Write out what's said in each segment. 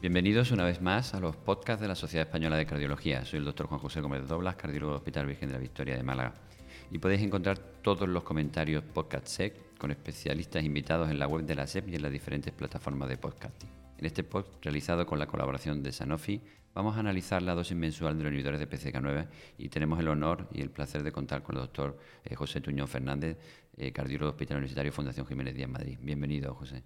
Bienvenidos una vez más a los podcasts de la Sociedad Española de Cardiología. Soy el doctor Juan José Gómez Doblas, cardiólogo del Hospital Virgen de la Victoria de Málaga. Y podéis encontrar todos los comentarios podcast SEC con especialistas invitados en la web de la SEP y en las diferentes plataformas de podcasting. En este podcast, realizado con la colaboración de Sanofi, vamos a analizar la dosis mensual de los inhibidores de PCK9 y tenemos el honor y el placer de contar con el doctor eh, José Tuñón Fernández, eh, cardiólogo del Hospital Universitario Fundación Jiménez Díaz Madrid. Bienvenido, José.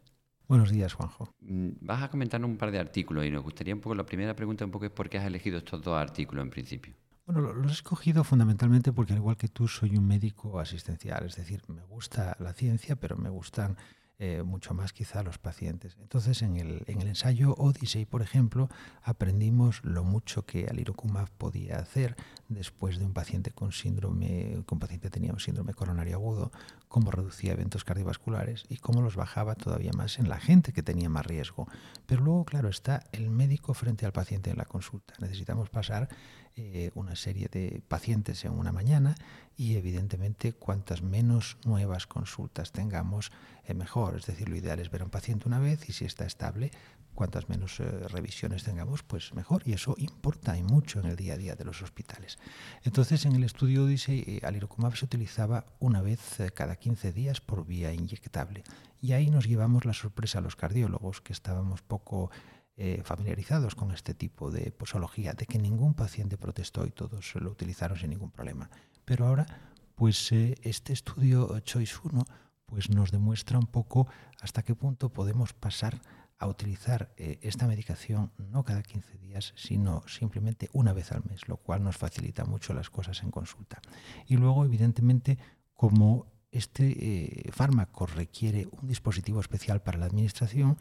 Buenos días, Juanjo. Mm, vas a comentarnos un par de artículos y nos gustaría un poco, la primera pregunta un poco es por qué has elegido estos dos artículos en principio. Bueno, los he escogido fundamentalmente porque al igual que tú soy un médico asistencial, es decir, me gusta la ciencia, pero me gustan eh, mucho más quizá los pacientes. Entonces, en el, en el ensayo Odyssey, por ejemplo, aprendimos lo mucho que alirocumab podía hacer después de un paciente con síndrome, con paciente tenía un síndrome coronario agudo, cómo reducía eventos cardiovasculares y cómo los bajaba todavía más en la gente que tenía más riesgo. Pero luego, claro, está el médico frente al paciente en la consulta. Necesitamos pasar eh, una serie de pacientes en una mañana y evidentemente cuantas menos nuevas consultas tengamos, eh, mejor. Es decir, lo ideal es ver a un paciente una vez y si está estable, cuantas menos eh, revisiones tengamos, pues mejor. Y eso importa y mucho en el día a día de los hospitales. Entonces, en el estudio Odyssey, alirocumab se utilizaba una vez cada 15 días por vía inyectable. Y ahí nos llevamos la sorpresa a los cardiólogos, que estábamos poco eh, familiarizados con este tipo de posología, de que ningún paciente protestó y todos lo utilizaron sin ningún problema. Pero ahora, pues eh, este estudio Choice 1 pues nos demuestra un poco hasta qué punto podemos pasar a utilizar eh, esta medicación no cada 15 días, sino simplemente una vez al mes, lo cual nos facilita mucho las cosas en consulta. Y luego, evidentemente, como este fármaco requiere un dispositivo especial para la administración,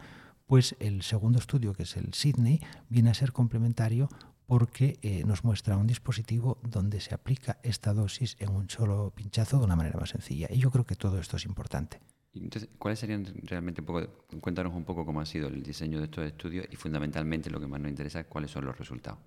pues el segundo estudio, que es el Sydney, viene a ser complementario porque eh, nos muestra un dispositivo donde se aplica esta dosis en un solo pinchazo de una manera más sencilla. Y yo creo que todo esto es importante. Entonces, ¿cuáles serían realmente, cuéntanos un poco cómo ha sido el diseño de estos estudios y fundamentalmente lo que más nos interesa, cuáles son los resultados?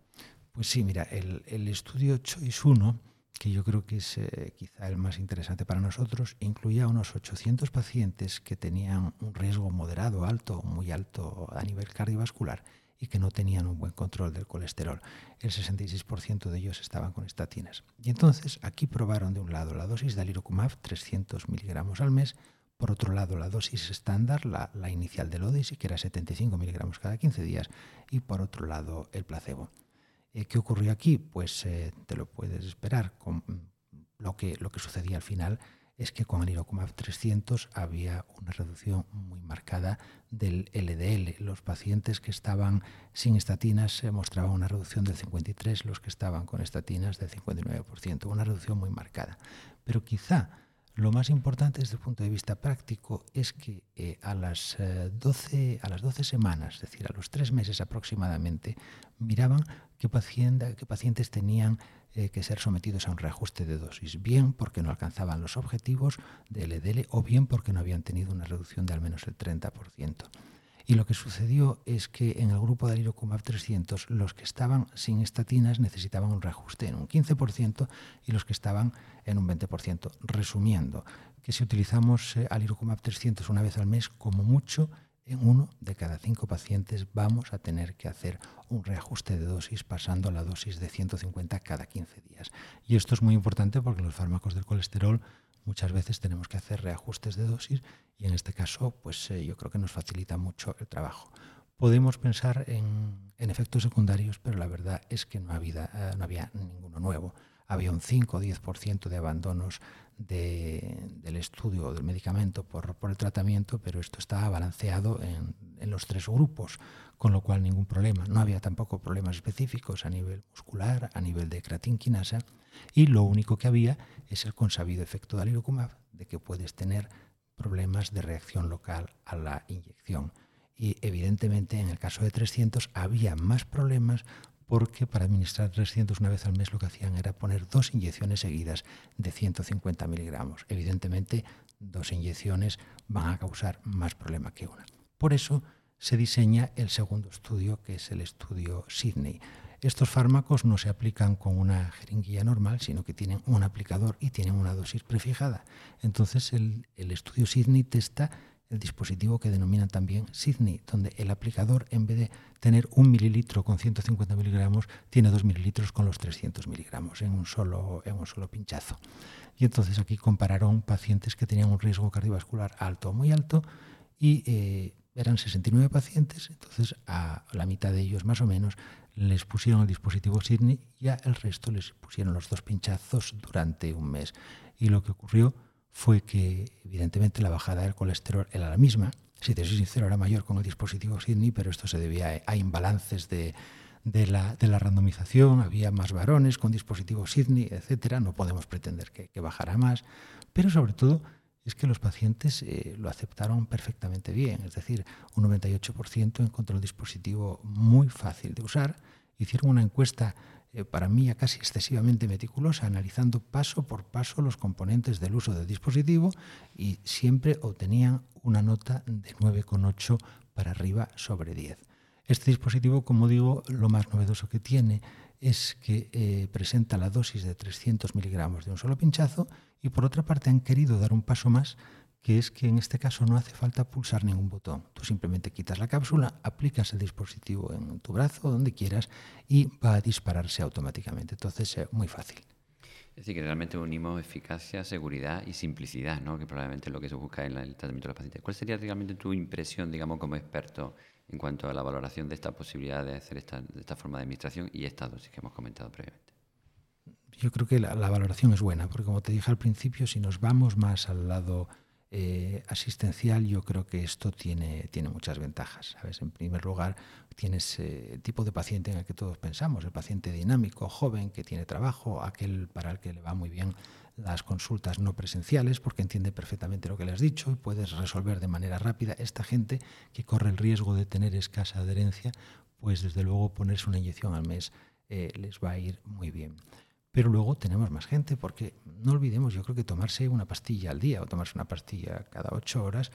Pues sí, mira, el, el estudio Choice 1 que yo creo que es eh, quizá el más interesante para nosotros, incluía unos 800 pacientes que tenían un riesgo moderado, alto, muy alto a nivel cardiovascular y que no tenían un buen control del colesterol. El 66% de ellos estaban con estatinas. Y entonces aquí probaron de un lado la dosis de alirocumab, 300 miligramos al mes, por otro lado la dosis estándar, la, la inicial del Odyssey, que era 75 miligramos cada 15 días, y por otro lado el placebo. Eh, ¿Qué ocurrió aquí? Pues eh, te lo puedes esperar. Con lo, que, lo que sucedía al final es que con el Irocumab 300 había una reducción muy marcada del LDL. Los pacientes que estaban sin estatinas se mostraba una reducción del 53, los que estaban con estatinas del 59%, una reducción muy marcada. Pero quizá lo más importante desde el punto de vista práctico es que eh, a, las, 12, eh, a las 12 semanas, es decir, a los tres meses aproximadamente, miraban qué, pacientes tenían eh, que ser sometidos a un reajuste de dosis, bien porque no alcanzaban los objetivos del LDL o bien porque no habían tenido una reducción de al menos el 30%. Y lo que sucedió es que en el grupo de Alirocumab 300 los que estaban sin estatinas necesitaban un reajuste en un 15% y los que estaban en un 20%. Resumiendo, que si utilizamos eh, Alirocumab 300 una vez al mes, como mucho, en uno de cada cinco pacientes vamos a tener que hacer un reajuste de dosis pasando a la dosis de 150 cada 15 días. Y esto es muy importante porque los fármacos del colesterol muchas veces tenemos que hacer reajustes de dosis y en este caso pues eh, yo creo que nos facilita mucho el trabajo. Podemos pensar en, efectos secundarios, pero la verdad es que no había, eh, no había ninguno nuevo. Había un 5 o 10% de abandonos del estudio del medicamento por, el tratamiento, pero esto estaba balanceado en, en los tres grupos, con lo cual ningún problema. No había tampoco problemas específicos a nivel muscular, a nivel de creatinquinasa, y lo único que había es el consabido efecto de alirocumab, de que puedes tener problemas de reacción local a la inyección. Y evidentemente en el caso de 300 había más problemas porque para administrar 300 una vez al mes lo que hacían era poner dos inyecciones seguidas de 150 miligramos. Evidentemente dos inyecciones van a causar más problema que una. Por eso se diseña el segundo estudio, que es el estudio Sydney. Estos fármacos no se aplican con una jeringuilla normal, sino que tienen un aplicador y tienen una dosis prefijada. Entonces el, estudio Sydney testa el dispositivo que denominan también Sydney, donde el aplicador en vez de tener un mililitro con 150 miligramos, tiene dos mililitros con los 300 miligramos en un solo, en un solo pinchazo. Y entonces aquí compararon pacientes que tenían un riesgo cardiovascular alto o muy alto y eh, eran 69 pacientes, entonces a la mitad de ellos más o menos les pusieron el dispositivo Sydney y a el resto les pusieron los dos pinchazos durante un mes. Y lo que ocurrió fue que evidentemente la bajada del colesterol era la misma. Si te soy sincero, era mayor con el dispositivo Sydney, pero esto se debía a imbalances de, de, la, de la, randomización. Había más varones con dispositivo Sydney, etcétera. No podemos pretender que, que bajara más, pero sobre todo es que los pacientes eh, lo aceptaron perfectamente bien, es decir, un 98% encontró el dispositivo muy fácil de usar. Hicieron una encuesta eh, para mí casi excesivamente meticulosa, analizando paso por paso los componentes del uso del dispositivo y siempre obtenían una nota de 9,8 para arriba sobre 10. Este dispositivo, como digo, lo más novedoso que tiene es que eh, presenta la dosis de 300 miligramos de un solo pinchazo y por otra parte han querido dar un paso más, que es que en este caso no hace falta pulsar ningún botón. Tú simplemente quitas la cápsula, aplicas el dispositivo en tu brazo, donde quieras, y va a dispararse automáticamente. Entonces es muy fácil. Es decir, que realmente unimos eficacia, seguridad y simplicidad, ¿no? que probablemente es lo que se busca en el tratamiento de los pacientes. ¿Cuál sería realmente tu impresión, digamos, como experto en cuanto a la valoración de esta posibilidad de hacer esta, de esta forma de administración y esta dosis que hemos comentado previamente? Yo creo que la, valoración es buena, porque como te dije al principio, si nos vamos más al lado eh, asistencial, yo creo que esto tiene, tiene muchas ventajas. ¿sabes? En primer lugar, tienes eh, el tipo de paciente en el que todos pensamos, el paciente dinámico, joven, que tiene trabajo, aquel para el que le va muy bien las consultas no presenciales porque entiende perfectamente lo que le has dicho y puedes resolver de manera rápida. Esta gente que corre el riesgo de tener escasa adherencia, pues desde luego ponerse una inyección al mes eh, les va a ir muy bien. Pero luego tenemos más gente, porque no olvidemos, yo creo que tomarse una pastilla al día o tomarse una pastilla cada ocho horas,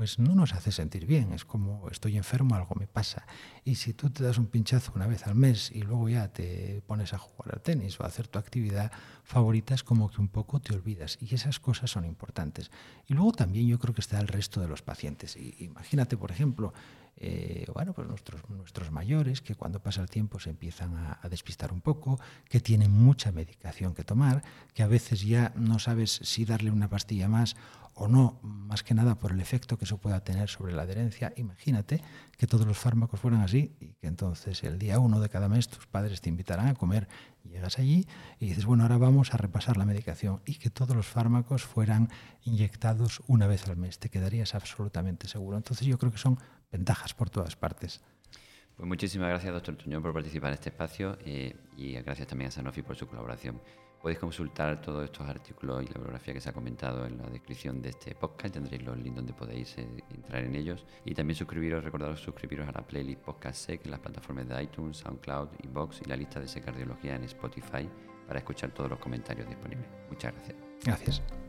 pues no nos hace sentir bien. Es como estoy enfermo, algo me pasa. Y si tú te das un pinchazo una vez al mes y luego ya te pones a jugar al tenis o a hacer tu actividad favorita, es como que un poco te olvidas. Y esas cosas son importantes. Y luego también yo creo que está el resto de los pacientes. imagínate, por ejemplo, eh, bueno, pues nuestros, nuestros mayores, que cuando pasa el tiempo se empiezan a, despistar un poco, que tienen mucha medicación que tomar, que a veces ya no sabes si darle una pastilla más o no, más que nada por el efecto que eso pueda tener sobre la adherencia. Imagínate que todos los fármacos fueran así y que entonces el día uno de cada mes tus padres te invitarán a comer, llegas allí y dices, bueno, ahora vamos a repasar la medicación y que todos los fármacos fueran inyectados una vez al mes. Te quedarías absolutamente seguro. Entonces yo creo que son ventajas por todas partes. Pues muchísimas gracias, doctor Tuñón, por participar en este espacio eh, y gracias también a Sanofi por su colaboración. Podéis consultar todos estos artículos y la bibliografía que se ha comentado en la descripción de este podcast. Tendréis los links donde podéis eh, entrar en ellos. Y también suscribiros, recordaros suscribiros a la playlist Podcast Sec en las plataformas de iTunes, SoundCloud, Inbox y la lista de Cardiología en Spotify para escuchar todos los comentarios disponibles. Muchas gracias. Gracias.